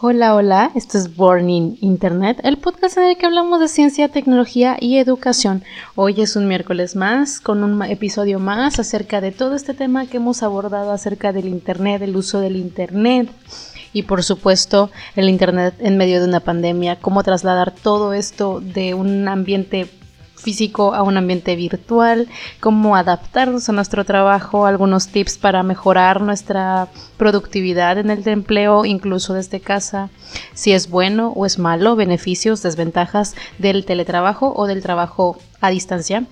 Hola, hola, esto es Born in Internet, el podcast en el que hablamos de ciencia, tecnología y educación. Hoy es un miércoles más, con un episodio más acerca de todo este tema que hemos abordado acerca del Internet, el uso del Internet y por supuesto el Internet en medio de una pandemia, cómo trasladar todo esto de un ambiente físico a un ambiente virtual, cómo adaptarnos a nuestro trabajo, algunos tips para mejorar nuestra productividad en el empleo, incluso desde casa, si es bueno o es malo, beneficios, desventajas del teletrabajo o del trabajo a distancia.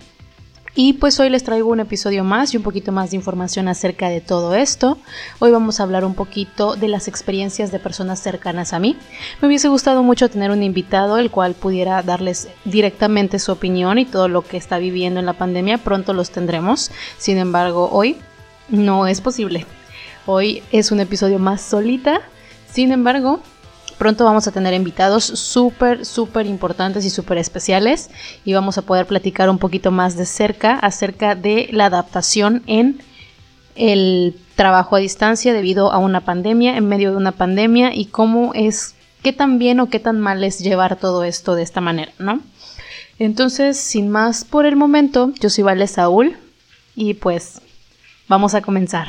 Y pues hoy les traigo un episodio más y un poquito más de información acerca de todo esto. Hoy vamos a hablar un poquito de las experiencias de personas cercanas a mí. Me hubiese gustado mucho tener un invitado el cual pudiera darles directamente su opinión y todo lo que está viviendo en la pandemia. Pronto los tendremos. Sin embargo, hoy no es posible. Hoy es un episodio más solita. Sin embargo, Pronto vamos a tener invitados súper, súper importantes y súper especiales y vamos a poder platicar un poquito más de cerca acerca de la adaptación en el trabajo a distancia debido a una pandemia, en medio de una pandemia y cómo es, qué tan bien o qué tan mal es llevar todo esto de esta manera, ¿no? Entonces, sin más por el momento, yo soy Vale Saúl y pues vamos a comenzar.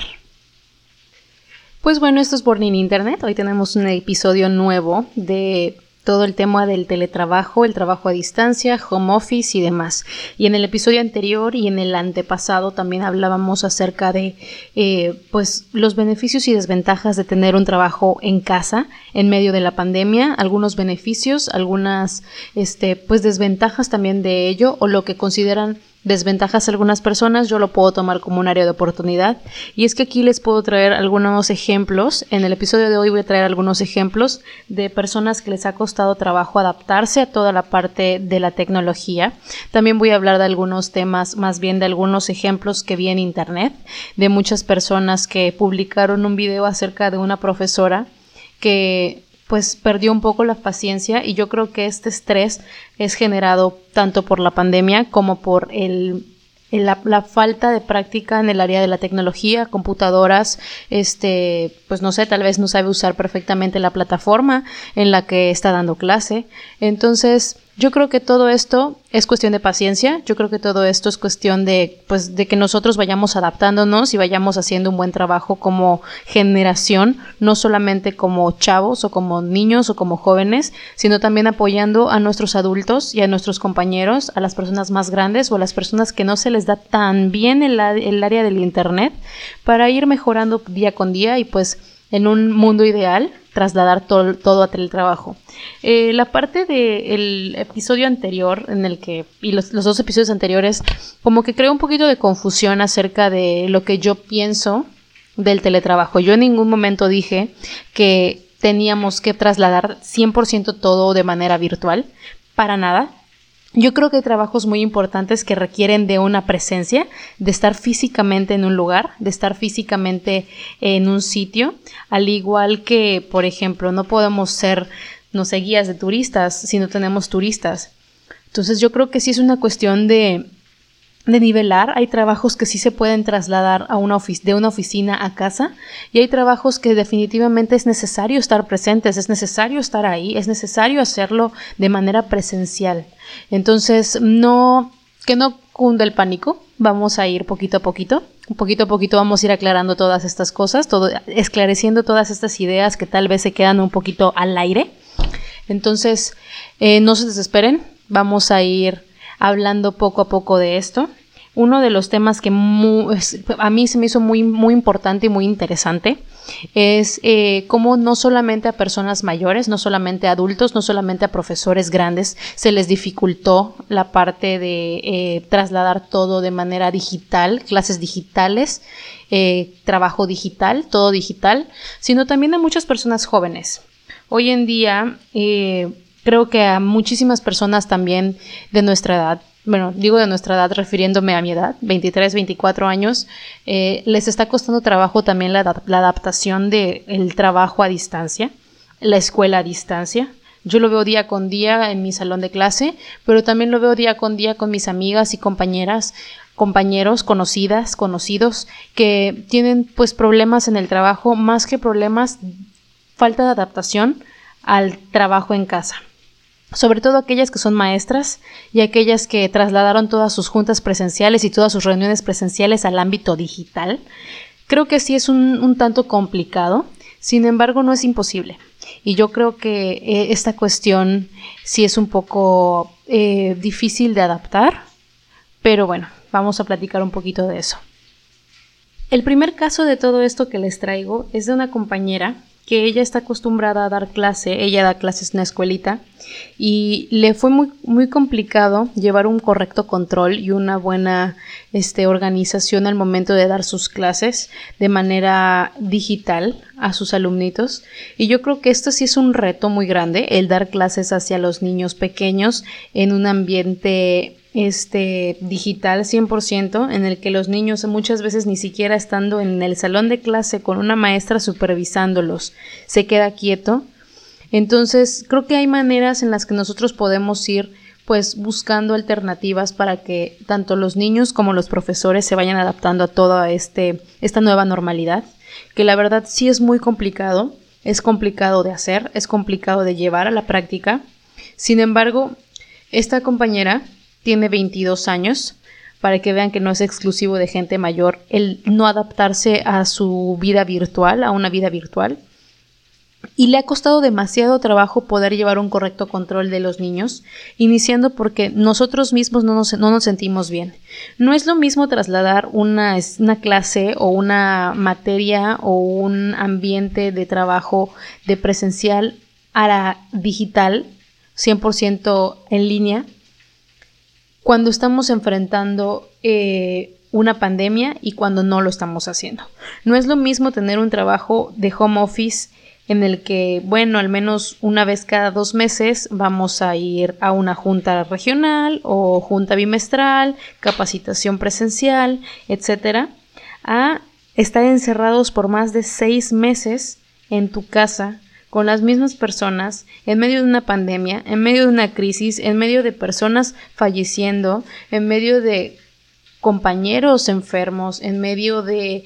Pues bueno, esto es Born in Internet. Hoy tenemos un episodio nuevo de todo el tema del teletrabajo, el trabajo a distancia, home office y demás. Y en el episodio anterior y en el antepasado también hablábamos acerca de eh, pues los beneficios y desventajas de tener un trabajo en casa en medio de la pandemia, algunos beneficios, algunas este, pues desventajas también de ello o lo que consideran desventajas algunas personas, yo lo puedo tomar como un área de oportunidad. Y es que aquí les puedo traer algunos ejemplos. En el episodio de hoy voy a traer algunos ejemplos de personas que les ha costado trabajo adaptarse a toda la parte de la tecnología. También voy a hablar de algunos temas, más bien de algunos ejemplos que vi en internet, de muchas personas que publicaron un video acerca de una profesora que pues perdió un poco la paciencia y yo creo que este estrés es generado tanto por la pandemia como por el la, falta de práctica en el área de la tecnología, computadoras, este, pues no sé, tal vez no sabe usar perfectamente la plataforma en la que está dando clase. Entonces, yo creo que todo esto es cuestión de paciencia, yo creo que todo esto es cuestión de, pues, de que nosotros vayamos adaptándonos y vayamos haciendo un buen trabajo como generación, no solamente como chavos o como niños o como jóvenes, sino también apoyando a nuestros adultos y a nuestros compañeros, a las personas más grandes o a las personas que no se les da tan bien el, el área del Internet para ir mejorando día con día y pues en un mundo ideal trasladar todo a teletrabajo. Eh, la parte del episodio anterior, en el que, y los, dos episodios anteriores, como que creo un poquito de confusión acerca de lo que yo pienso del teletrabajo. Yo en ningún momento dije que teníamos que trasladar 100% todo de manera virtual, para nada. Yo creo que hay trabajos muy importantes que requieren de una presencia, de estar físicamente en un lugar, de estar físicamente en un sitio, al igual que, por ejemplo, no podemos ser, no sé, guías de turistas si no tenemos turistas. Entonces yo creo que sí es una cuestión de, de nivelar. Hay trabajos que sí se pueden trasladar a una de una oficina a casa y hay trabajos que definitivamente es necesario estar presentes, es necesario estar ahí, es necesario hacerlo de manera presencial. Entonces, no, que no cunda el pánico, vamos a ir poquito a poquito. Poquito a poquito vamos a ir aclarando todas estas cosas, todo, esclareciendo todas estas ideas que tal vez se quedan un poquito al aire. Entonces, eh, no se desesperen, vamos a ir hablando poco a poco de esto uno de los temas que a mí se me hizo muy, muy importante y muy interesante es eh, cómo no solamente a personas mayores, no solamente a adultos, no solamente a profesores grandes se les dificultó la parte de eh, trasladar todo de manera digital, clases digitales, eh, trabajo digital, todo digital, sino también a muchas personas jóvenes. Hoy en día creo que a muchísimas personas también de nuestra edad bueno, digo de nuestra edad refiriéndome a mi edad, 23, 24 años, eh, les está costando trabajo también la, adaptación del trabajo a distancia, la escuela a distancia. Yo lo veo día con día en mi salón de clase, pero también lo veo día con día con mis amigas y compañeras, compañeros, conocidas, conocidos, que tienen pues problemas en el trabajo, más que problemas, falta de adaptación al trabajo en casa sobre todo aquellas que son maestras y aquellas que trasladaron todas sus juntas presenciales y todas sus reuniones presenciales al ámbito digital. Creo que sí es un, tanto complicado, sin embargo no es imposible. Y yo creo que eh, esta cuestión sí es un poco eh, difícil de adaptar, pero bueno, vamos a platicar un poquito de eso. El primer caso de todo esto que les traigo es de una compañera que ella está acostumbrada a dar clase, ella da clases en una escuelita y le fue muy, muy complicado llevar un correcto control y una buena este, organización al momento de dar sus clases de manera digital a sus alumnitos y yo creo que esto sí es un reto muy grande el dar clases hacia los niños pequeños en un ambiente este digital 100% en el que los niños muchas veces ni siquiera estando en el salón de clase con una maestra supervisándolos se queda quieto. Entonces, creo que hay maneras en las que nosotros podemos ir pues buscando alternativas para que tanto los niños como los profesores se vayan adaptando a toda este, esta nueva normalidad, que la verdad sí es muy complicado, es complicado de hacer, es complicado de llevar a la práctica. Sin embargo, esta compañera tiene 22 años, para que vean que no es exclusivo de gente mayor el no adaptarse a su vida virtual, a una vida virtual. Y le ha costado demasiado trabajo poder llevar un correcto control de los niños, iniciando porque nosotros mismos no nos, no nos sentimos bien. No es lo mismo trasladar una, una clase o una materia o un ambiente de trabajo de presencial a la digital, 100% en línea, cuando estamos enfrentando eh, una pandemia y cuando no lo estamos haciendo. No es lo mismo tener un trabajo de home office en el que, bueno, al menos una vez cada dos meses vamos a ir a una junta regional o junta bimestral, capacitación presencial, etcétera, a estar encerrados por más de seis meses en tu casa con las mismas personas en medio de una pandemia, en medio de una crisis, en medio de personas falleciendo, en medio de compañeros enfermos, en medio de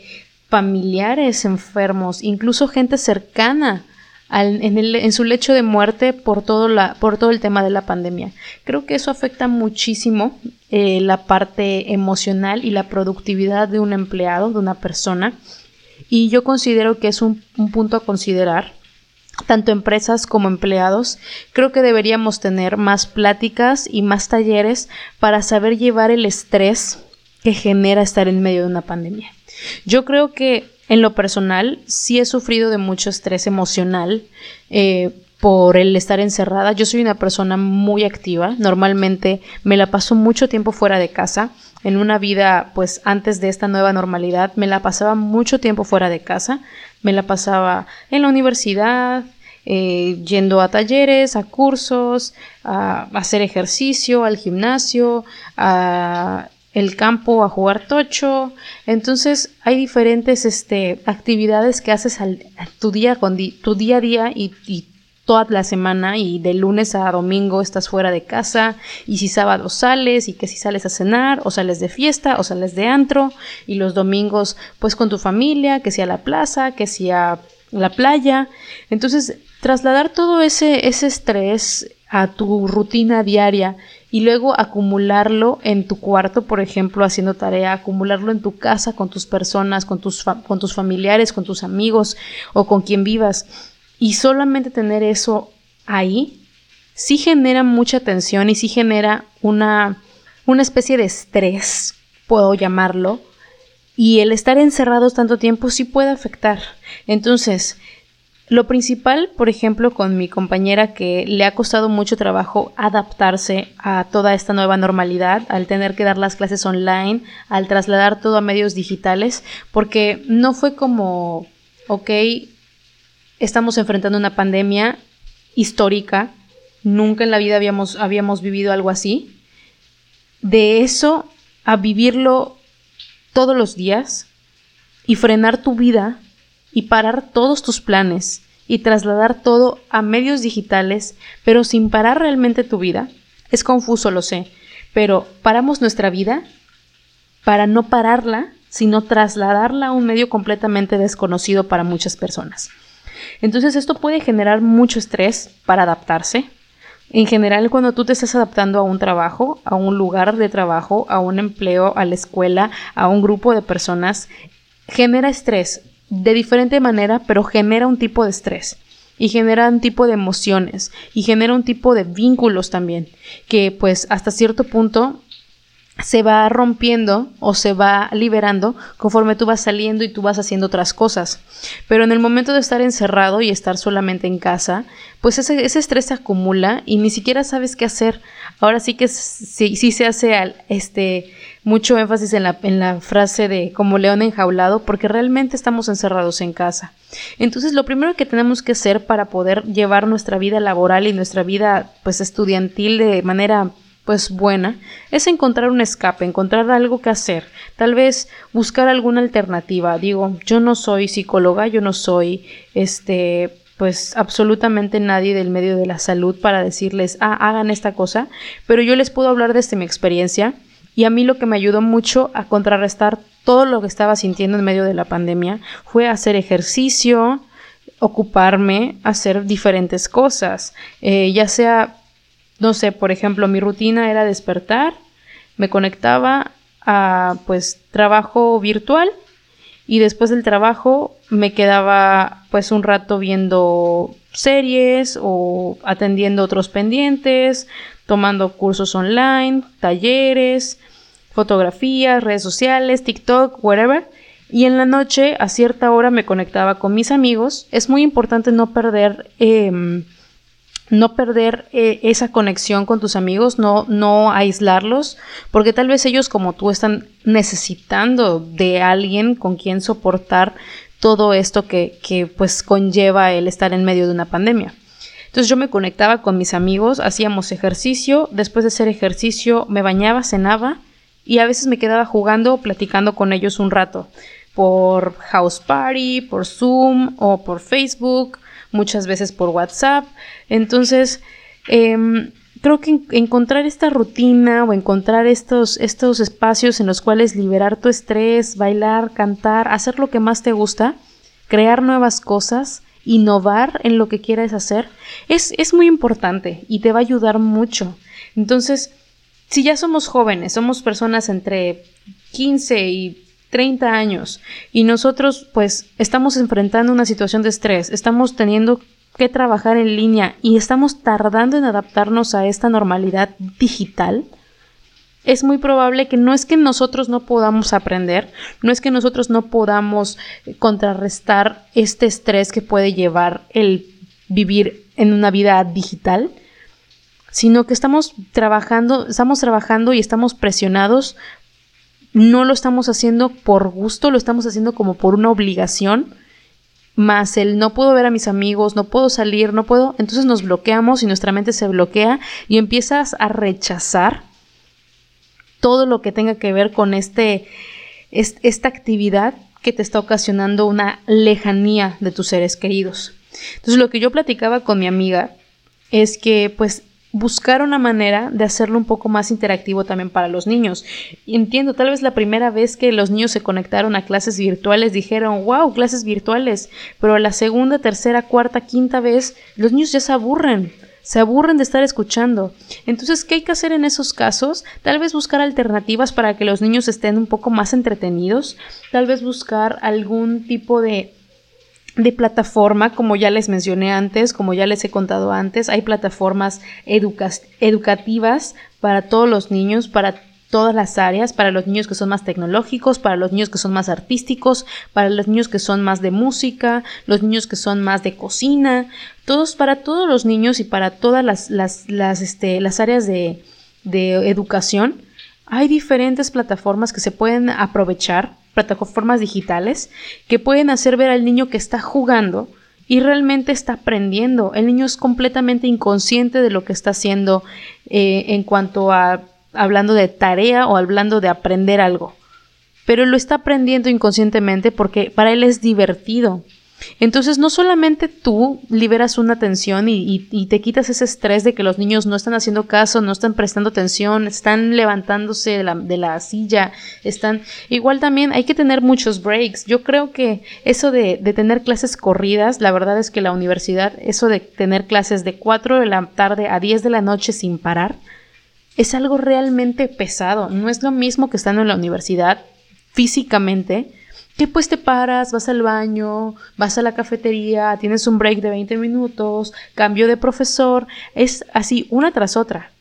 familiares enfermos, incluso gente cercana en, su lecho de muerte por todo, la, por todo el tema de la pandemia. Creo que eso afecta muchísimo eh, la parte emocional y la productividad de un empleado, de una persona, y yo considero que es un punto a considerar tanto empresas como empleados, creo que deberíamos tener más pláticas y más talleres para saber llevar el estrés que genera estar en medio de una pandemia. Yo creo que en lo personal sí he sufrido de mucho estrés emocional eh, por el estar encerrada. Yo soy una persona muy activa, normalmente me la paso mucho tiempo fuera de casa. En una vida, pues antes de esta nueva normalidad, me la pasaba mucho tiempo fuera de casa. Me la pasaba en la universidad, eh, yendo a talleres, a cursos, a, hacer ejercicio, al gimnasio, a el campo a jugar tocho. Entonces hay diferentes este, actividades que haces al, tu, día, con tu día a día y, toda la semana y de lunes a domingo estás fuera de casa y si sábado sales y que si sales a cenar o sales de fiesta o sales de antro y los domingos pues con tu familia, que sea a la plaza, que sea la playa. Entonces trasladar todo ese, ese estrés a tu rutina diaria y luego acumularlo en tu cuarto, por ejemplo, haciendo tarea, acumularlo en tu casa con tus personas, con tus, con tus familiares, con tus amigos o con quien vivas y solamente tener eso ahí, sí genera mucha tensión y sí genera una, una especie de estrés, puedo llamarlo, y el estar encerrados tanto tiempo sí puede afectar. Entonces, lo principal, por ejemplo, con mi compañera que le ha costado mucho trabajo adaptarse a toda esta nueva normalidad, al tener que dar las clases online, al trasladar todo a medios digitales, porque no fue como, ok, estamos enfrentando una pandemia histórica, nunca en la vida habíamos, habíamos vivido algo así. De eso a vivirlo todos los días y frenar tu vida y parar todos tus planes y trasladar todo a medios digitales, pero sin parar realmente tu vida. Es confuso, lo sé, pero paramos nuestra vida para no pararla, sino trasladarla a un medio completamente desconocido para muchas personas. Entonces esto puede generar mucho estrés para adaptarse. En general, cuando tú te estás adaptando a un trabajo, a un lugar de trabajo, a un empleo, a la escuela, a un grupo de personas, genera estrés de diferente manera, pero genera un tipo de estrés y genera un tipo de emociones y genera un tipo de vínculos también que pues hasta cierto punto se va rompiendo o se va liberando conforme tú vas saliendo y tú vas haciendo otras cosas. Pero en el momento de estar encerrado y estar solamente en casa, pues ese, estrés se acumula y ni siquiera sabes qué hacer. Ahora sí que sí, sí se hace al, este, mucho énfasis en la, en la frase de como león enjaulado porque realmente estamos encerrados en casa. Entonces lo primero que tenemos que hacer para poder llevar nuestra vida laboral y nuestra vida pues estudiantil de manera pues buena, es encontrar un escape, encontrar algo que hacer, tal vez buscar alguna alternativa. Digo, yo no soy psicóloga, yo no soy este pues absolutamente nadie del medio de la salud para decirles, ah, hagan esta cosa, pero yo les puedo hablar desde mi experiencia y a mí lo que me ayudó mucho a contrarrestar todo lo que estaba sintiendo en medio de la pandemia fue hacer ejercicio, ocuparme, hacer diferentes cosas, eh, ya sea no sé, por ejemplo, mi rutina era despertar, me conectaba a pues trabajo virtual y después del trabajo me quedaba pues un rato viendo series o atendiendo otros pendientes, tomando cursos online, talleres, fotografías, redes sociales, TikTok, whatever. Y en la noche a cierta hora me conectaba con mis amigos. Es muy importante no perder em, no perder eh, esa conexión con tus amigos, no, no aislarlos, porque tal vez ellos como tú están necesitando de alguien con quien soportar todo esto que, que pues conlleva el estar en medio de una pandemia. Entonces yo me conectaba con mis amigos, hacíamos ejercicio, después de hacer ejercicio me bañaba, cenaba y a veces me quedaba jugando o platicando con ellos un rato por House Party, por Zoom o por Facebook muchas veces por WhatsApp. Entonces, em, creo que encontrar esta rutina o encontrar estos, estos espacios en los cuales liberar tu estrés, bailar, cantar, hacer lo que más te gusta, crear nuevas cosas, innovar en lo que quieras hacer, es, es muy importante y te va a ayudar mucho. Entonces, si ya somos jóvenes, somos personas entre 15 y 30 años y nosotros pues estamos enfrentando una situación de estrés, estamos teniendo que trabajar en línea y estamos tardando en adaptarnos a esta normalidad digital, es muy probable que no es que nosotros no podamos aprender, no es que nosotros no podamos contrarrestar este estrés que puede llevar el vivir en una vida digital, sino que estamos trabajando, estamos trabajando y estamos presionados. No lo estamos haciendo por gusto, lo estamos haciendo como por una obligación, más el no puedo ver a mis amigos, no puedo salir, no puedo, entonces nos bloqueamos y nuestra mente se bloquea y empiezas a rechazar todo lo que tenga que ver con este, esta actividad que te está ocasionando una lejanía de tus seres queridos. Entonces lo que yo platicaba con mi amiga es que pues buscar una manera de hacerlo un poco más interactivo también para los niños. entiendo, tal vez la primera vez que los niños se conectaron a clases virtuales dijeron, wow, clases virtuales, pero la segunda, tercera, cuarta, quinta vez, los niños ya se aburren. Se aburren de estar escuchando. Entonces, ¿qué hay que hacer en esos casos? Tal vez buscar alternativas para que los niños estén un poco más entretenidos. Tal vez buscar algún tipo de de plataforma, como ya les mencioné antes, como ya les he contado antes, hay plataformas educativas para todos los niños, para todas las áreas, para los niños que son más tecnológicos, para los niños que son más artísticos, para los niños que son más de música, los niños que son más de cocina, todos para todos los niños y para todas las, las, las, este, las áreas de, de educación. Hay diferentes plataformas que se pueden aprovechar plataformas digitales que pueden hacer ver al niño que está jugando y realmente está aprendiendo. El niño es completamente inconsciente de lo que está haciendo eh, en cuanto a hablando de tarea o hablando de aprender algo. Pero lo está aprendiendo inconscientemente porque para él es divertido. Entonces, no solamente tú liberas una tensión y, te quitas ese estrés de que los niños no están haciendo caso, no están prestando atención, están levantándose de la, silla, están... Igual también hay que tener muchos breaks. Yo creo que eso de, de, tener clases corridas, la verdad es que la universidad, eso de tener clases de 4 de la tarde a 10 de la noche sin parar, es algo realmente pesado. No es lo mismo que estando en la universidad físicamente que pues te paras, vas al baño, vas a la cafetería, tienes un break de 20 minutos, cambio de profesor, es así una tras otra.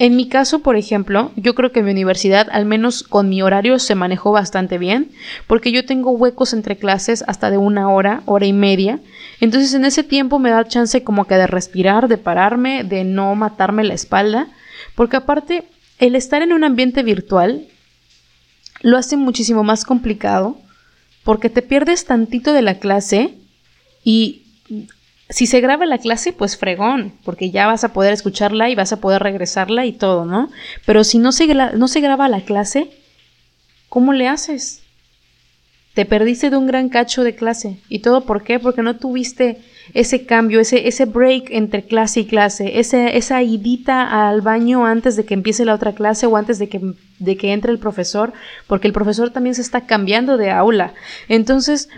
En mi caso, por ejemplo, yo creo que mi universidad, al menos con mi horario, se manejó bastante bien, porque yo tengo huecos entre clases hasta de una hora, hora y media. Entonces en ese tiempo me da chance como que de respirar, de pararme, de no matarme la espalda, porque aparte, el estar en un ambiente virtual lo hace muchísimo más complicado porque te pierdes tantito de la clase y si se graba la clase, pues fregón, porque ya vas a poder escucharla y vas a poder regresarla y todo, ¿no? Pero si no se, graba la clase, ¿cómo le haces? Te perdiste de un gran cacho de clase. ¿Y todo por qué? Porque no tuviste ese cambio, ese, ese break entre clase y clase, ese, esa idita al baño antes de que empiece la otra clase o antes de que, de que entre el profesor, porque el profesor también se está cambiando de aula. Entonces,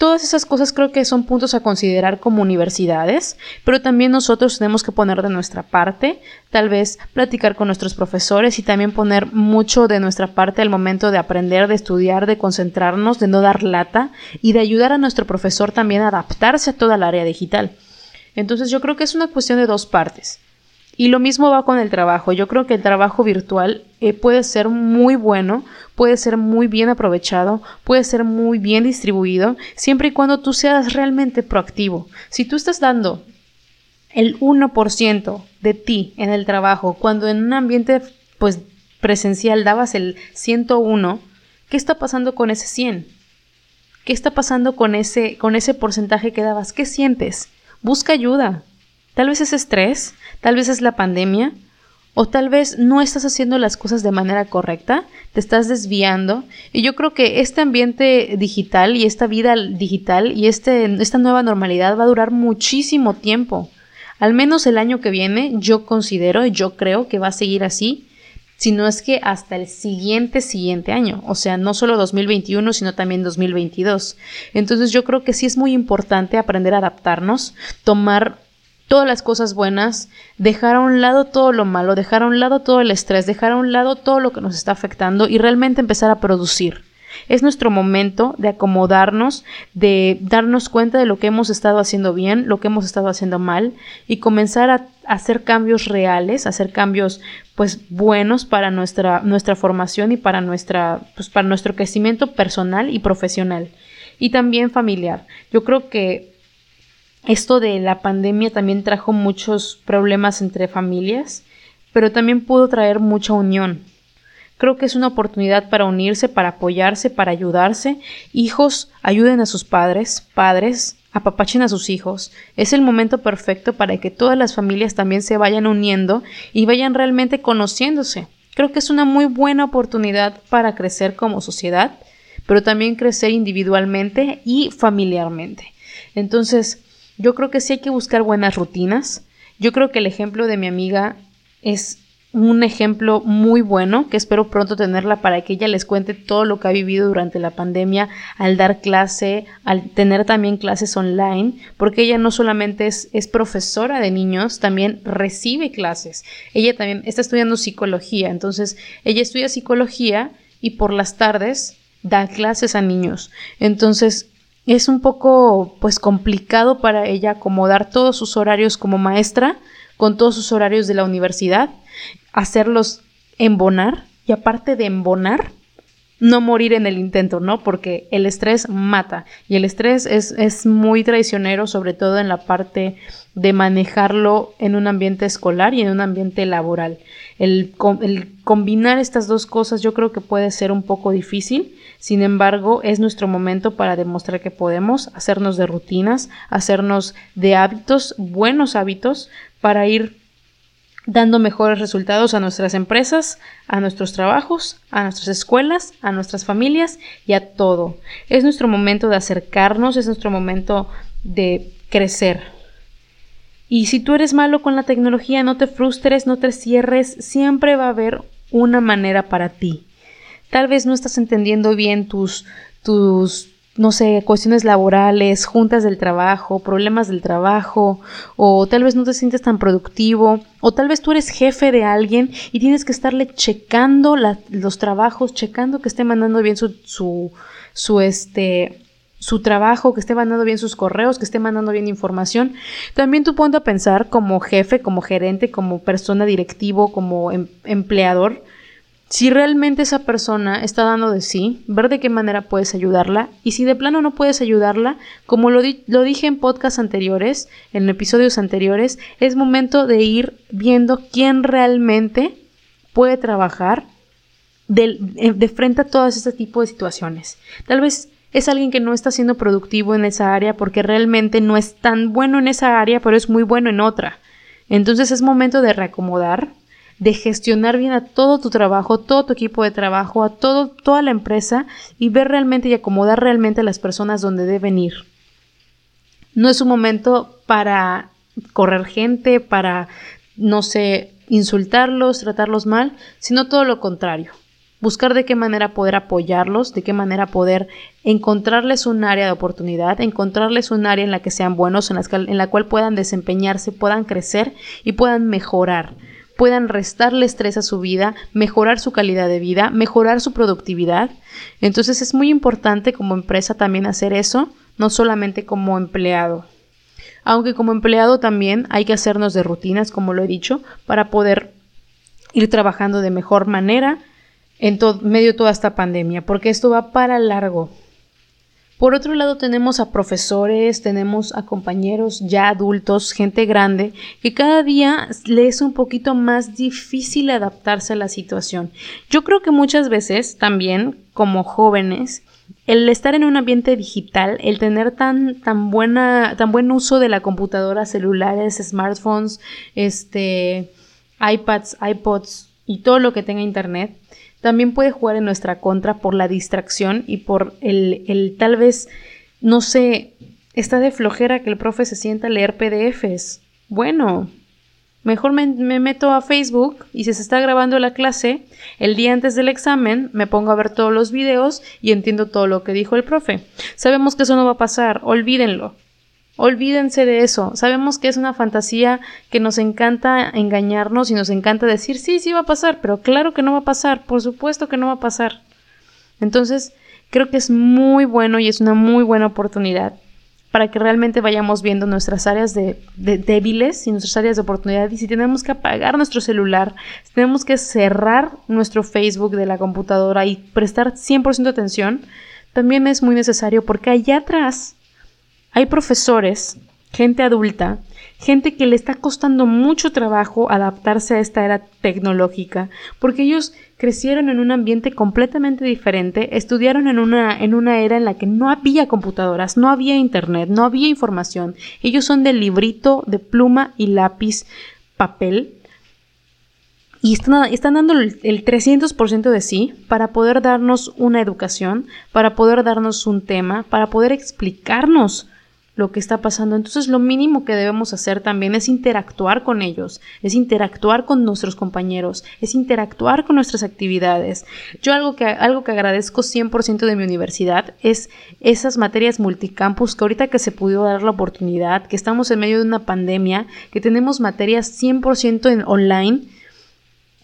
Todas esas cosas creo que son puntos a considerar como universidades, pero también nosotros tenemos que poner de nuestra parte, tal vez platicar con nuestros profesores y también poner mucho de nuestra parte al momento de aprender, de estudiar, de concentrarnos, de no dar lata y de ayudar a nuestro profesor también a adaptarse a toda el área digital. Entonces yo creo que es una cuestión de dos partes. Y lo mismo va con el trabajo. Yo creo que el trabajo virtual eh, puede ser muy bueno, puede ser muy bien aprovechado, puede ser muy bien distribuido, siempre y cuando tú seas realmente proactivo. Si tú estás dando el 1% de ti en el trabajo, cuando en un ambiente pues presencial dabas el 101, ¿qué está pasando con ese 100? ¿Qué está pasando con ese, con ese porcentaje que dabas? ¿Qué sientes? Busca ayuda. Tal vez es estrés, tal vez es la pandemia, o tal vez no estás haciendo las cosas de manera correcta, te estás desviando. Y yo creo que este ambiente digital y esta vida digital y este, esta nueva normalidad va a durar muchísimo tiempo. Al menos el año que viene yo considero, y yo creo que va a seguir así, si no es que hasta el siguiente, siguiente año, o sea, no solo 2021, sino también 2022. Entonces yo creo que sí es muy importante aprender a adaptarnos, tomar todas las cosas buenas, dejar a un lado todo lo malo, dejar a un lado todo el estrés, dejar a un lado todo lo que nos está afectando y realmente empezar a producir. Es nuestro momento de acomodarnos, de darnos cuenta de lo que hemos estado haciendo bien, lo que hemos estado haciendo mal y comenzar a hacer cambios reales, hacer cambios pues buenos para nuestra, nuestra formación y para, nuestra, pues, para nuestro crecimiento personal y profesional y también familiar. Yo creo que esto de la pandemia también trajo muchos problemas entre familias, pero también pudo traer mucha unión. Creo que es una oportunidad para unirse, para apoyarse, para ayudarse. Hijos, ayuden a sus padres, padres, apapachen a sus hijos. Es el momento perfecto para que todas las familias también se vayan uniendo y vayan realmente conociéndose. Creo que es una muy buena oportunidad para crecer como sociedad, pero también crecer individualmente y familiarmente. Entonces, yo creo que sí hay que buscar buenas rutinas. Yo creo que el ejemplo de mi amiga es un ejemplo muy bueno que espero pronto tenerla para que ella les cuente todo lo que ha vivido durante la pandemia al dar clase, al tener también clases online, porque ella no solamente es, es profesora de niños, también recibe clases. Ella también está estudiando psicología, entonces ella estudia psicología y por las tardes da clases a niños. Entonces es un poco pues complicado para ella acomodar todos sus horarios como maestra con todos sus horarios de la universidad, hacerlos embonar y aparte de embonar, no morir en el intento, ¿no? Porque el estrés mata y el estrés es, es, muy traicionero, sobre todo en la parte de manejarlo en un ambiente escolar y en un ambiente laboral. El, el combinar estas dos cosas yo creo que puede ser un poco difícil, sin embargo es nuestro momento para demostrar que podemos hacernos de rutinas, hacernos de hábitos, buenos hábitos, para ir dando mejores resultados a nuestras empresas, a nuestros trabajos, a nuestras escuelas, a nuestras familias y a todo. Es nuestro momento de acercarnos, es nuestro momento de crecer. Y si tú eres malo con la tecnología, no te frustres, no te cierres, siempre va a haber una manera para ti. Tal vez no estás entendiendo bien tus, tus no sé, cuestiones laborales, juntas del trabajo, problemas del trabajo, o tal vez no te sientes tan productivo, o tal vez tú eres jefe de alguien y tienes que estarle checando los trabajos, checando que esté mandando bien su, su, su, este, su trabajo, que esté mandando bien sus correos, que esté mandando bien información. También tú ponte a pensar como jefe, como gerente, como persona directivo, como em, empleador, si realmente esa persona está dando de sí, ver de qué manera puedes ayudarla y si de plano no puedes ayudarla, como lo, lo dije en podcasts anteriores, en episodios anteriores, es momento de ir viendo quién realmente puede trabajar de, de frente a todas este tipo de situaciones. Tal vez es alguien que no está siendo productivo en esa área porque realmente no es tan bueno en esa área, pero es muy bueno en otra. Entonces es momento de reacomodar de gestionar bien a todo tu trabajo, todo tu equipo de trabajo, a toda la empresa y ver realmente y acomodar realmente a las personas donde deben ir. No es un momento para correr gente, para, no sé, insultarlos, tratarlos mal, sino todo lo contrario. Buscar de qué manera poder apoyarlos, de qué manera poder encontrarles un área de oportunidad, encontrarles un área en la que sean buenos, en la, en la cual puedan desempeñarse, puedan crecer y puedan mejorar puedan restarle estrés a su vida, mejorar su calidad de vida, mejorar su productividad. Entonces es muy importante como empresa también hacer eso, no solamente como empleado. Aunque como empleado también hay que hacernos de rutinas, como lo he dicho, para poder ir trabajando de mejor manera en medio de toda esta pandemia, porque esto va para largo. Por otro lado tenemos a profesores, tenemos a compañeros ya adultos, gente grande, que cada día le es un poquito más difícil adaptarse a la situación. Yo creo que muchas veces también como jóvenes el estar en un ambiente digital, el tener tan, tan, buena, tan buen uso de la computadora, celulares, smartphones, este, iPads, iPods y todo lo que tenga internet, también puede jugar en nuestra contra por la distracción y por el, el tal vez, no sé, está de flojera que el profe se sienta a leer PDFs. Bueno, mejor me, me, meto a Facebook y si se está grabando la clase, el día antes del examen me pongo a ver todos los videos y entiendo todo lo que dijo el profe. Sabemos que eso no va a pasar, olvídenlo. Olvídense de eso. Sabemos que es una fantasía que nos encanta engañarnos y nos encanta decir, sí, sí va a pasar, pero claro que no va a pasar, por supuesto que no va a pasar. Entonces, creo que es muy bueno y es una muy buena oportunidad para que realmente vayamos viendo nuestras áreas de, débiles y nuestras áreas de oportunidad. Y si tenemos que apagar nuestro celular, si tenemos que cerrar nuestro Facebook de la computadora y prestar 100% atención, también es muy necesario porque allá atrás hay profesores, gente adulta, gente que le está costando mucho trabajo adaptarse a esta era tecnológica, porque ellos crecieron en un ambiente completamente diferente, estudiaron en una, en una era en la que no había computadoras, no había internet, no había información. Ellos son de librito, de pluma y lápiz, papel, y están, están dando el, el 300% de sí para poder darnos una educación, para poder darnos un tema, para poder explicarnos lo que está pasando. Entonces lo mínimo que debemos hacer también es interactuar con ellos, es interactuar con nuestros compañeros, es interactuar con nuestras actividades. Yo algo que, algo que agradezco 100% de mi universidad es esas materias multicampus que ahorita que se pudo dar la oportunidad, que estamos en medio de una pandemia, que tenemos materias 100% en online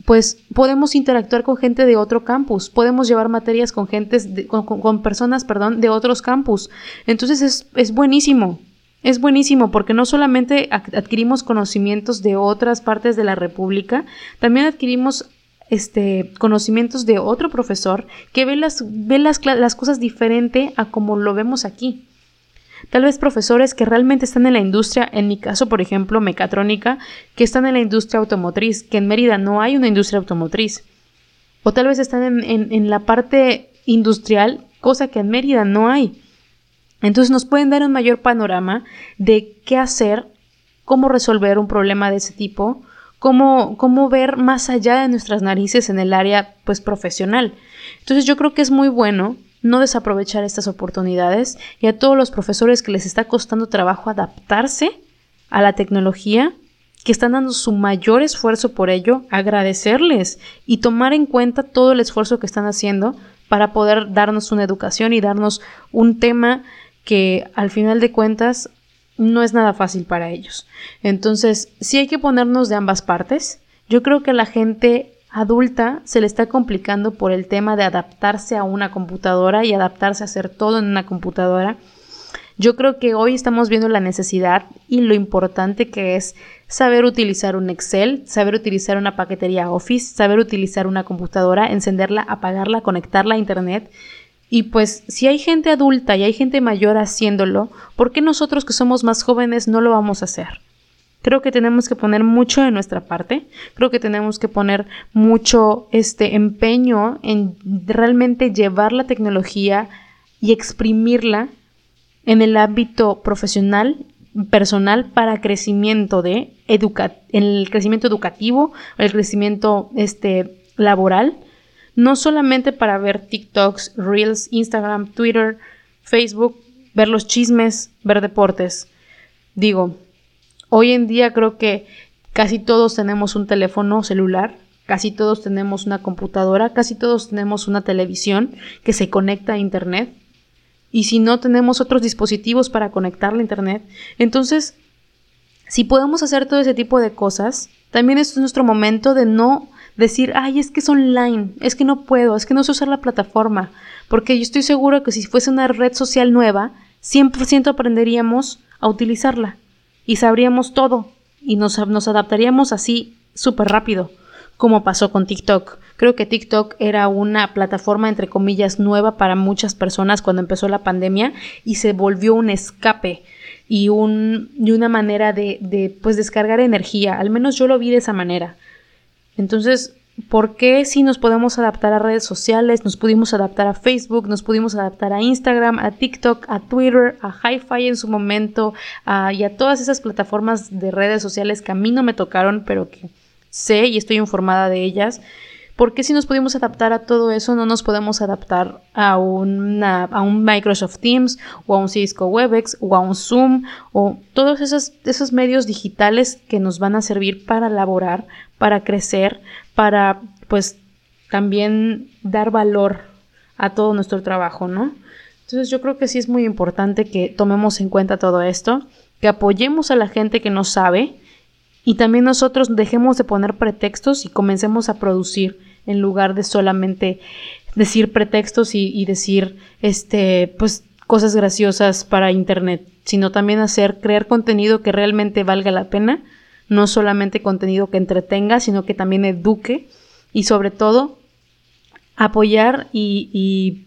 pues podemos interactuar con gente de otro campus, podemos llevar materias con, gentes con, personas perdón, de otros campus. Entonces es, es buenísimo, es buenísimo porque no solamente adquirimos conocimientos de otras partes de la República, también adquirimos este, conocimientos de otro profesor que ve las, ve las, las cosas diferente a como lo vemos aquí. Tal vez profesores que realmente están en la industria, en mi caso, por ejemplo, mecatrónica, que están en la industria automotriz, que en Mérida no hay una industria automotriz. O tal vez están en, en la parte industrial, cosa que en Mérida no hay. Entonces nos pueden dar un mayor panorama de qué hacer, cómo resolver un problema de ese tipo, cómo, cómo ver más allá de nuestras narices en el área pues profesional. Entonces yo creo que es muy bueno no desaprovechar estas oportunidades y a todos los profesores que les está costando trabajo adaptarse a la tecnología, que están dando su mayor esfuerzo por ello, agradecerles y tomar en cuenta todo el esfuerzo que están haciendo para poder darnos una educación y darnos un tema que al final de cuentas no es nada fácil para ellos. Entonces, sí hay que ponernos de ambas partes. Yo creo que la gente adulta se le está complicando por el tema de adaptarse a una computadora y adaptarse a hacer todo en una computadora. Yo creo que hoy estamos viendo la necesidad y lo importante que es saber utilizar un Excel, saber utilizar una paquetería Office, saber utilizar una computadora, encenderla, apagarla, conectarla a Internet. Y pues si hay gente adulta y hay gente mayor haciéndolo, ¿por qué nosotros que somos más jóvenes no lo vamos a hacer? Creo que tenemos que poner mucho de nuestra parte, creo que tenemos que poner mucho este empeño en realmente llevar la tecnología y exprimirla en el ámbito profesional, personal para crecimiento de educa el crecimiento educativo, el crecimiento este laboral, no solamente para ver TikToks, Reels, Instagram, Twitter, Facebook, ver los chismes, ver deportes. Digo, Hoy en día creo que casi todos tenemos un teléfono celular, casi todos tenemos una computadora, casi todos tenemos una televisión que se conecta a Internet. Y si no tenemos otros dispositivos para conectarla a Internet, entonces, si podemos hacer todo ese tipo de cosas, también es nuestro momento de no decir, ay, es que es online, es que no puedo, es que no sé usar la plataforma, porque yo estoy seguro que si fuese una red social nueva, 100% aprenderíamos a utilizarla y sabríamos todo y nos, nos adaptaríamos así súper rápido, como pasó con TikTok. Creo que TikTok era una plataforma, entre comillas, nueva para muchas personas cuando empezó la pandemia y se volvió un escape y, un, y una manera de, de pues, descargar energía. Al menos yo lo vi de esa manera. Entonces, ¿Por qué si nos podemos adaptar a redes sociales, nos pudimos adaptar a Facebook, nos pudimos adaptar a Instagram, a TikTok, a Twitter, a HiFi en su momento, y a todas esas plataformas de redes sociales que a mí no me tocaron, pero que sé y estoy informada de ellas? ¿Por qué si nos pudimos adaptar a todo eso no nos podemos adaptar a, una, a un Microsoft Teams o a un Cisco Webex o a un Zoom o todos esos, esos medios digitales que nos van a servir para laborar, para crecer, para pues también dar valor a todo nuestro trabajo, ¿no? Entonces yo creo que sí es muy importante que tomemos en cuenta todo esto, que apoyemos a la gente que no sabe y también nosotros dejemos de poner pretextos y comencemos a producir en lugar de solamente decir pretextos y, y decir este pues cosas graciosas para internet, sino también hacer crear contenido que realmente valga la pena no solamente contenido que entretenga, sino que también eduque y sobre todo apoyar y,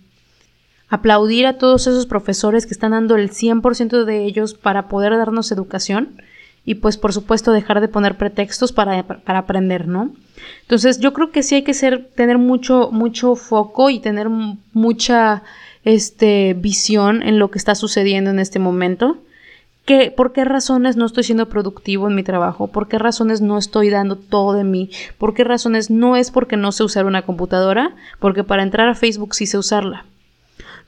aplaudir a todos esos profesores que están dando el 100% de ellos para poder darnos educación y pues por supuesto dejar de poner pretextos para, para, aprender, ¿no? Entonces yo creo que sí hay que ser, tener mucho, mucho foco y tener mucha este, visión en lo que está sucediendo en este momento ¿Por qué razones no estoy siendo productivo en mi trabajo? ¿Por qué razones no estoy dando todo de mí? ¿Por qué razones no es porque no sé usar una computadora? Porque para entrar a Facebook sí sé usarla.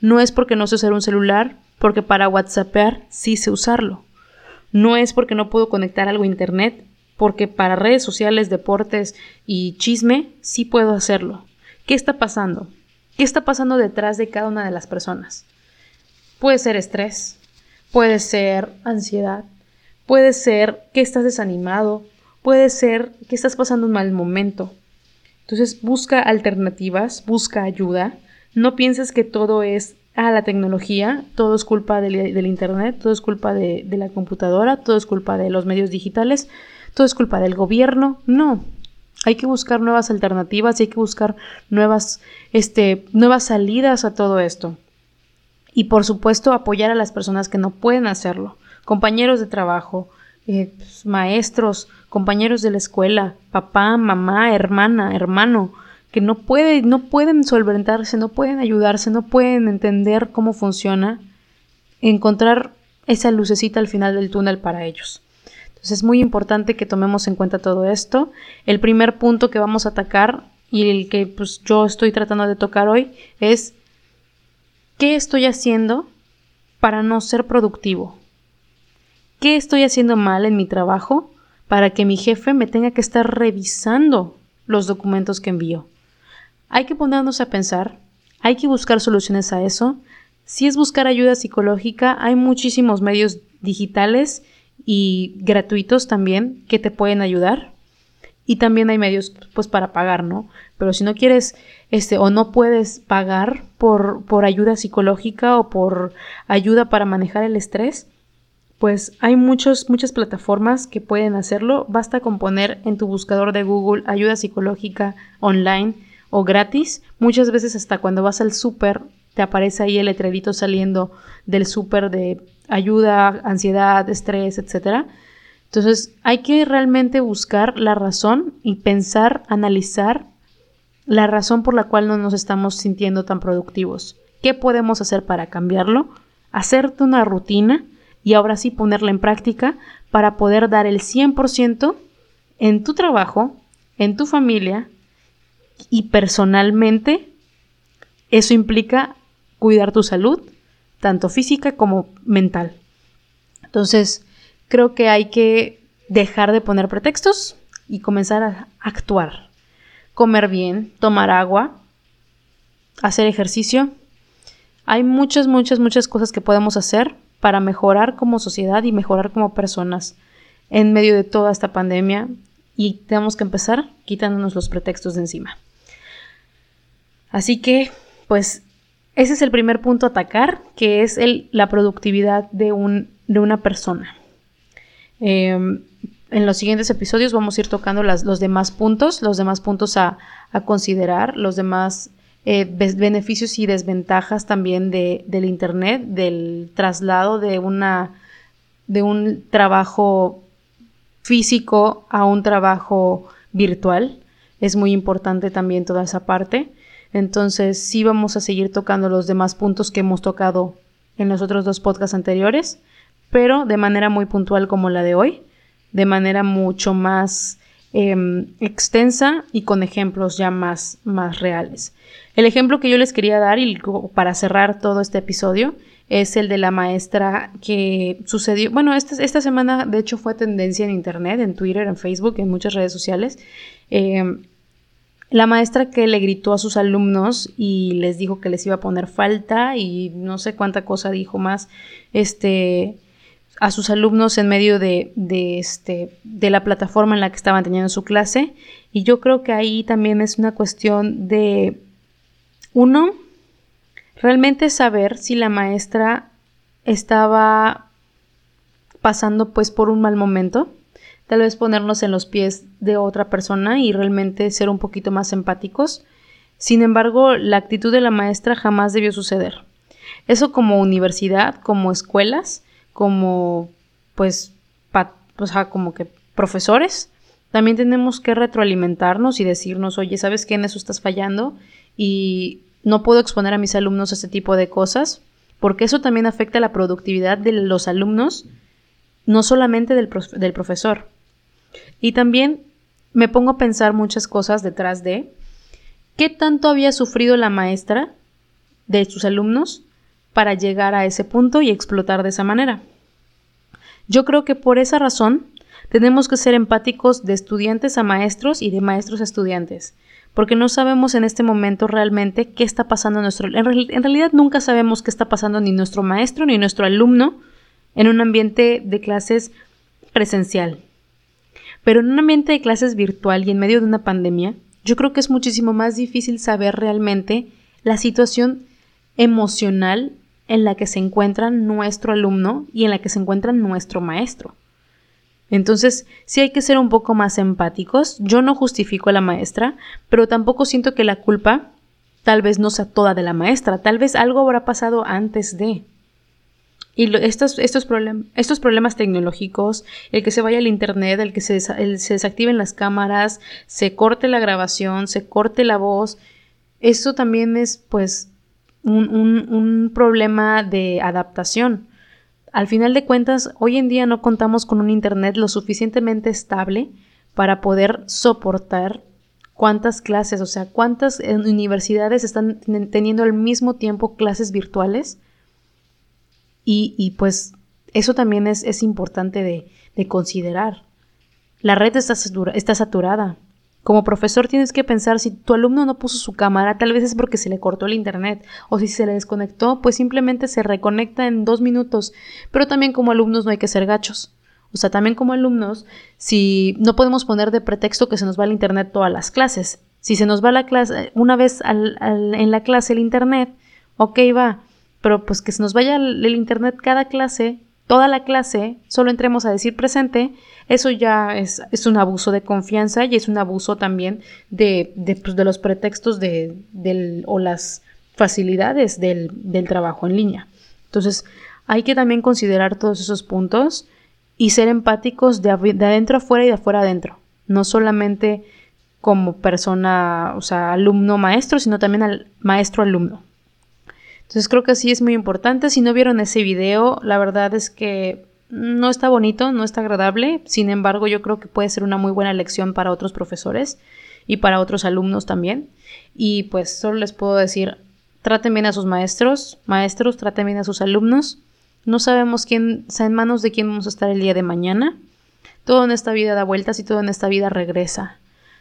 No es porque no sé usar un celular, porque para WhatsAppear sí sé usarlo. No es porque no puedo conectar algo a internet, porque para redes sociales, deportes y chisme sí puedo hacerlo. ¿Qué está pasando? ¿Qué está pasando detrás de cada una de las personas? Puede ser estrés, Puede ser ansiedad, puede ser que estás desanimado, puede ser que estás pasando un mal momento. Entonces busca alternativas, busca ayuda. No pienses que todo es a la tecnología, todo es culpa del, Internet, todo es culpa de, de, la computadora, todo es culpa de los medios digitales, todo es culpa del gobierno. No, hay que buscar nuevas alternativas y hay que buscar nuevas, este, nuevas salidas a todo esto. Y por supuesto apoyar a las personas que no pueden hacerlo, compañeros de trabajo, eh, pues, maestros, compañeros de la escuela, papá, mamá, hermana, hermano, que no, puede, no pueden solventarse, no pueden ayudarse, no pueden entender cómo funciona, encontrar esa lucecita al final del túnel para ellos. Entonces es muy importante que tomemos en cuenta todo esto. El primer punto que vamos a atacar y el que pues, yo estoy tratando de tocar hoy es ¿qué estoy haciendo para no ser productivo? ¿Qué estoy haciendo mal en mi trabajo para que mi jefe me tenga que estar revisando los documentos que envío? Hay que ponernos a pensar, hay que buscar soluciones a eso. Si es buscar ayuda psicológica, hay muchísimos medios digitales y gratuitos también que te pueden ayudar. Y también hay medios pues para pagar, ¿no? Pero si no quieres este o no puedes pagar por, por ayuda psicológica o por ayuda para manejar el estrés, pues hay muchos, muchas plataformas que pueden hacerlo. Basta con poner en tu buscador de Google ayuda psicológica online o gratis. Muchas veces hasta cuando vas al súper te aparece ahí el letrerito saliendo del súper de ayuda, ansiedad, estrés, etc. Entonces hay que realmente buscar la razón y pensar, analizar la razón por la cual no nos estamos sintiendo tan productivos. ¿Qué podemos hacer para cambiarlo? Hacerte una rutina y ahora sí ponerla en práctica para poder dar el 100% en tu trabajo, en tu familia y personalmente. Eso implica cuidar tu salud, tanto física como mental. Entonces, creo que hay que dejar de poner pretextos y comenzar a actuar. Comer bien, tomar agua, hacer ejercicio. Hay muchas, muchas, muchas cosas que podemos hacer para mejorar como sociedad y mejorar como personas en medio de toda esta pandemia y tenemos que empezar quitándonos los pretextos de encima. Así que, pues ese es el primer punto a atacar, que es la productividad de una persona. Em, en los siguientes episodios vamos a ir tocando los demás puntos, los demás puntos a, considerar, los demás eh, beneficios y desventajas también de, del Internet, del traslado de, una, de un trabajo físico a un trabajo virtual. Es muy importante también toda esa parte. Entonces sí vamos a seguir tocando los demás puntos que hemos tocado en los otros dos podcasts anteriores, pero de manera muy puntual como la de hoy, de manera mucho más em, extensa y con ejemplos ya más, más reales. El ejemplo que yo les quería dar y para cerrar todo este episodio es el de la maestra que sucedió, bueno, esta, esta semana de hecho fue tendencia en Internet, en Twitter, en Facebook, en muchas redes sociales. Em, la maestra que le gritó a sus alumnos y les dijo que les iba a poner falta y no sé cuánta cosa dijo más este a sus alumnos en medio de, de, este, de la plataforma en la que estaban teniendo su clase. Y yo creo que ahí también es una cuestión de, uno, realmente saber si la maestra estaba pasando pues por un mal momento tal vez ponernos en los pies de otra persona y realmente ser un poquito más empáticos. Sin embargo, la actitud de la maestra jamás debió suceder. Eso como universidad, como escuelas, como pues, como que profesores, también tenemos que retroalimentarnos y decirnos, oye, ¿sabes qué? En eso estás fallando y no puedo exponer a mis alumnos a este tipo de cosas, porque eso también afecta la productividad de los alumnos, no solamente del, del profesor. Y también me pongo a pensar muchas cosas detrás de qué tanto había sufrido la maestra de sus alumnos para llegar a ese punto y explotar de esa manera. Yo creo que por esa razón tenemos que ser empáticos de estudiantes a maestros y de maestros a estudiantes, porque no sabemos en este momento realmente qué está pasando en nuestro... En, en realidad nunca sabemos qué está pasando ni nuestro maestro ni nuestro alumno en un ambiente de clases presencial. Pero en un ambiente de clases virtual y en medio de una pandemia, yo creo que es muchísimo más difícil saber realmente la situación emocional en la que se encuentra nuestro alumno y en la que se encuentra nuestro maestro. Entonces, sí hay que ser un poco más empáticos. Yo no justifico a la maestra, pero tampoco siento que la culpa tal vez no sea toda de la maestra, tal vez algo habrá pasado antes de. Y estos, estos, estos problemas tecnológicos, el que se vaya al internet, el que se, se desactiven las cámaras, se corte la grabación, se corte la voz, eso también es pues un, un, problema de adaptación. al final de cuentas, hoy en día no contamos con un Internet lo suficientemente estable para poder soportar cuántas clases, o sea, cuántas eh, universidades están teniendo al mismo tiempo clases virtuales. Y, pues eso también es, importante de, considerar. La red está, está saturada. Como profesor tienes que pensar si tu alumno no puso su cámara, tal vez es porque se le cortó el internet o si se le desconectó, pues simplemente se reconecta en dos minutos. Pero también como alumnos no hay que ser gachos. O sea, también como alumnos, si no podemos poner de pretexto que se nos va el internet todas las clases. Si se nos va la clase, una vez en la clase el internet, ok, va, pero pues que se nos vaya el, internet cada clase, toda la clase, solo entremos a decir presente, eso ya es, es un abuso de confianza y es un abuso también de, de, pues, de los pretextos de, del, o las facilidades del, del trabajo en línea. Entonces, hay que también considerar todos esos puntos y ser empáticos de, adentro afuera y de afuera adentro. No solamente como persona, o sea, alumno maestro, sino también al maestro alumno. Entonces creo que sí es muy importante. Si no vieron ese video, la verdad es que no está bonito, no está agradable. Sin embargo, yo creo que puede ser una muy buena lección para otros profesores y para otros alumnos también. Y pues solo les puedo decir, traten bien a sus maestros, maestros, traten bien a sus alumnos no sabemos quién, en manos de quién vamos a estar el día de mañana. Todo en esta vida da vueltas y todo en esta vida regresa.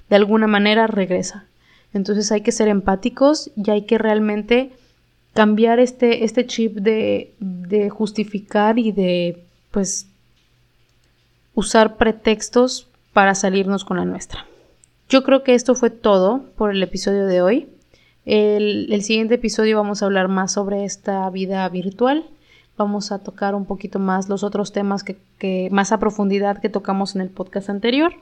De alguna manera regresa. Entonces hay que ser empáticos y hay que realmente cambiar este, este chip de, de justificar y de, pues, usar pretextos para salirnos con la nuestra. Yo creo que esto fue todo por el episodio de hoy. El, el siguiente episodio vamos a hablar más sobre esta vida virtual vamos a tocar un poquito más los otros temas que, más a profundidad que tocamos en el podcast anterior.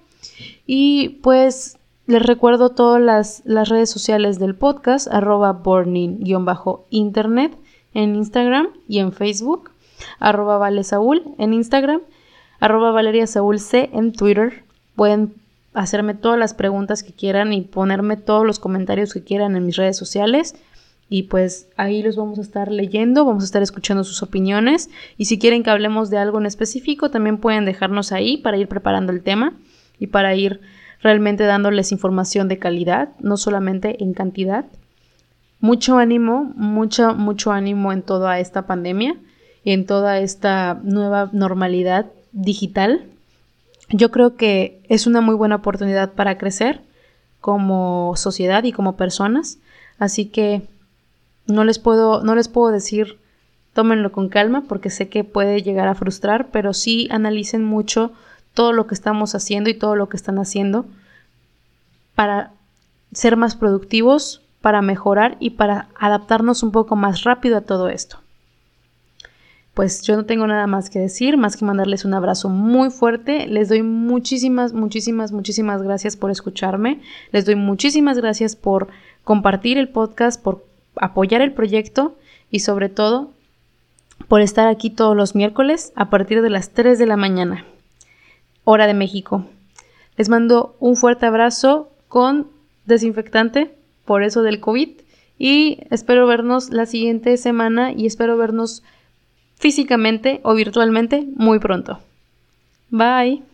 Y pues les recuerdo todas las, las redes sociales del podcast, arroba burning-internet en Instagram y en Facebook, arroba Vale en Instagram, arroba Valeria Saúl C en Twitter. Pueden hacerme todas las preguntas que quieran y ponerme todos los comentarios que quieran en mis redes sociales y pues ahí los vamos a estar leyendo, vamos a estar escuchando sus opiniones y si quieren que hablemos de algo en específico también pueden dejarnos ahí para ir preparando el tema y para ir realmente dándoles información de calidad, no solamente en cantidad. Mucho ánimo, mucho, mucho ánimo en toda esta pandemia en toda esta nueva normalidad digital. Yo creo que es una muy buena oportunidad para crecer como sociedad y como personas. Así que no les puedo, no les puedo decir tómenlo con calma porque sé que puede llegar a frustrar, pero sí analicen mucho todo lo que estamos haciendo y todo lo que están haciendo para ser más productivos, para mejorar y para adaptarnos un poco más rápido a todo esto. Pues yo no tengo nada más que decir, más que mandarles un abrazo muy fuerte. Les doy muchísimas, muchísimas, muchísimas gracias por escucharme. Les doy muchísimas gracias por compartir el podcast, por apoyar el proyecto y sobre todo por estar aquí todos los miércoles a partir de las 3 de la mañana, hora de México. Les mando un fuerte abrazo con desinfectante por eso del COVID y espero vernos la siguiente semana y espero vernos físicamente o virtualmente muy pronto. Bye.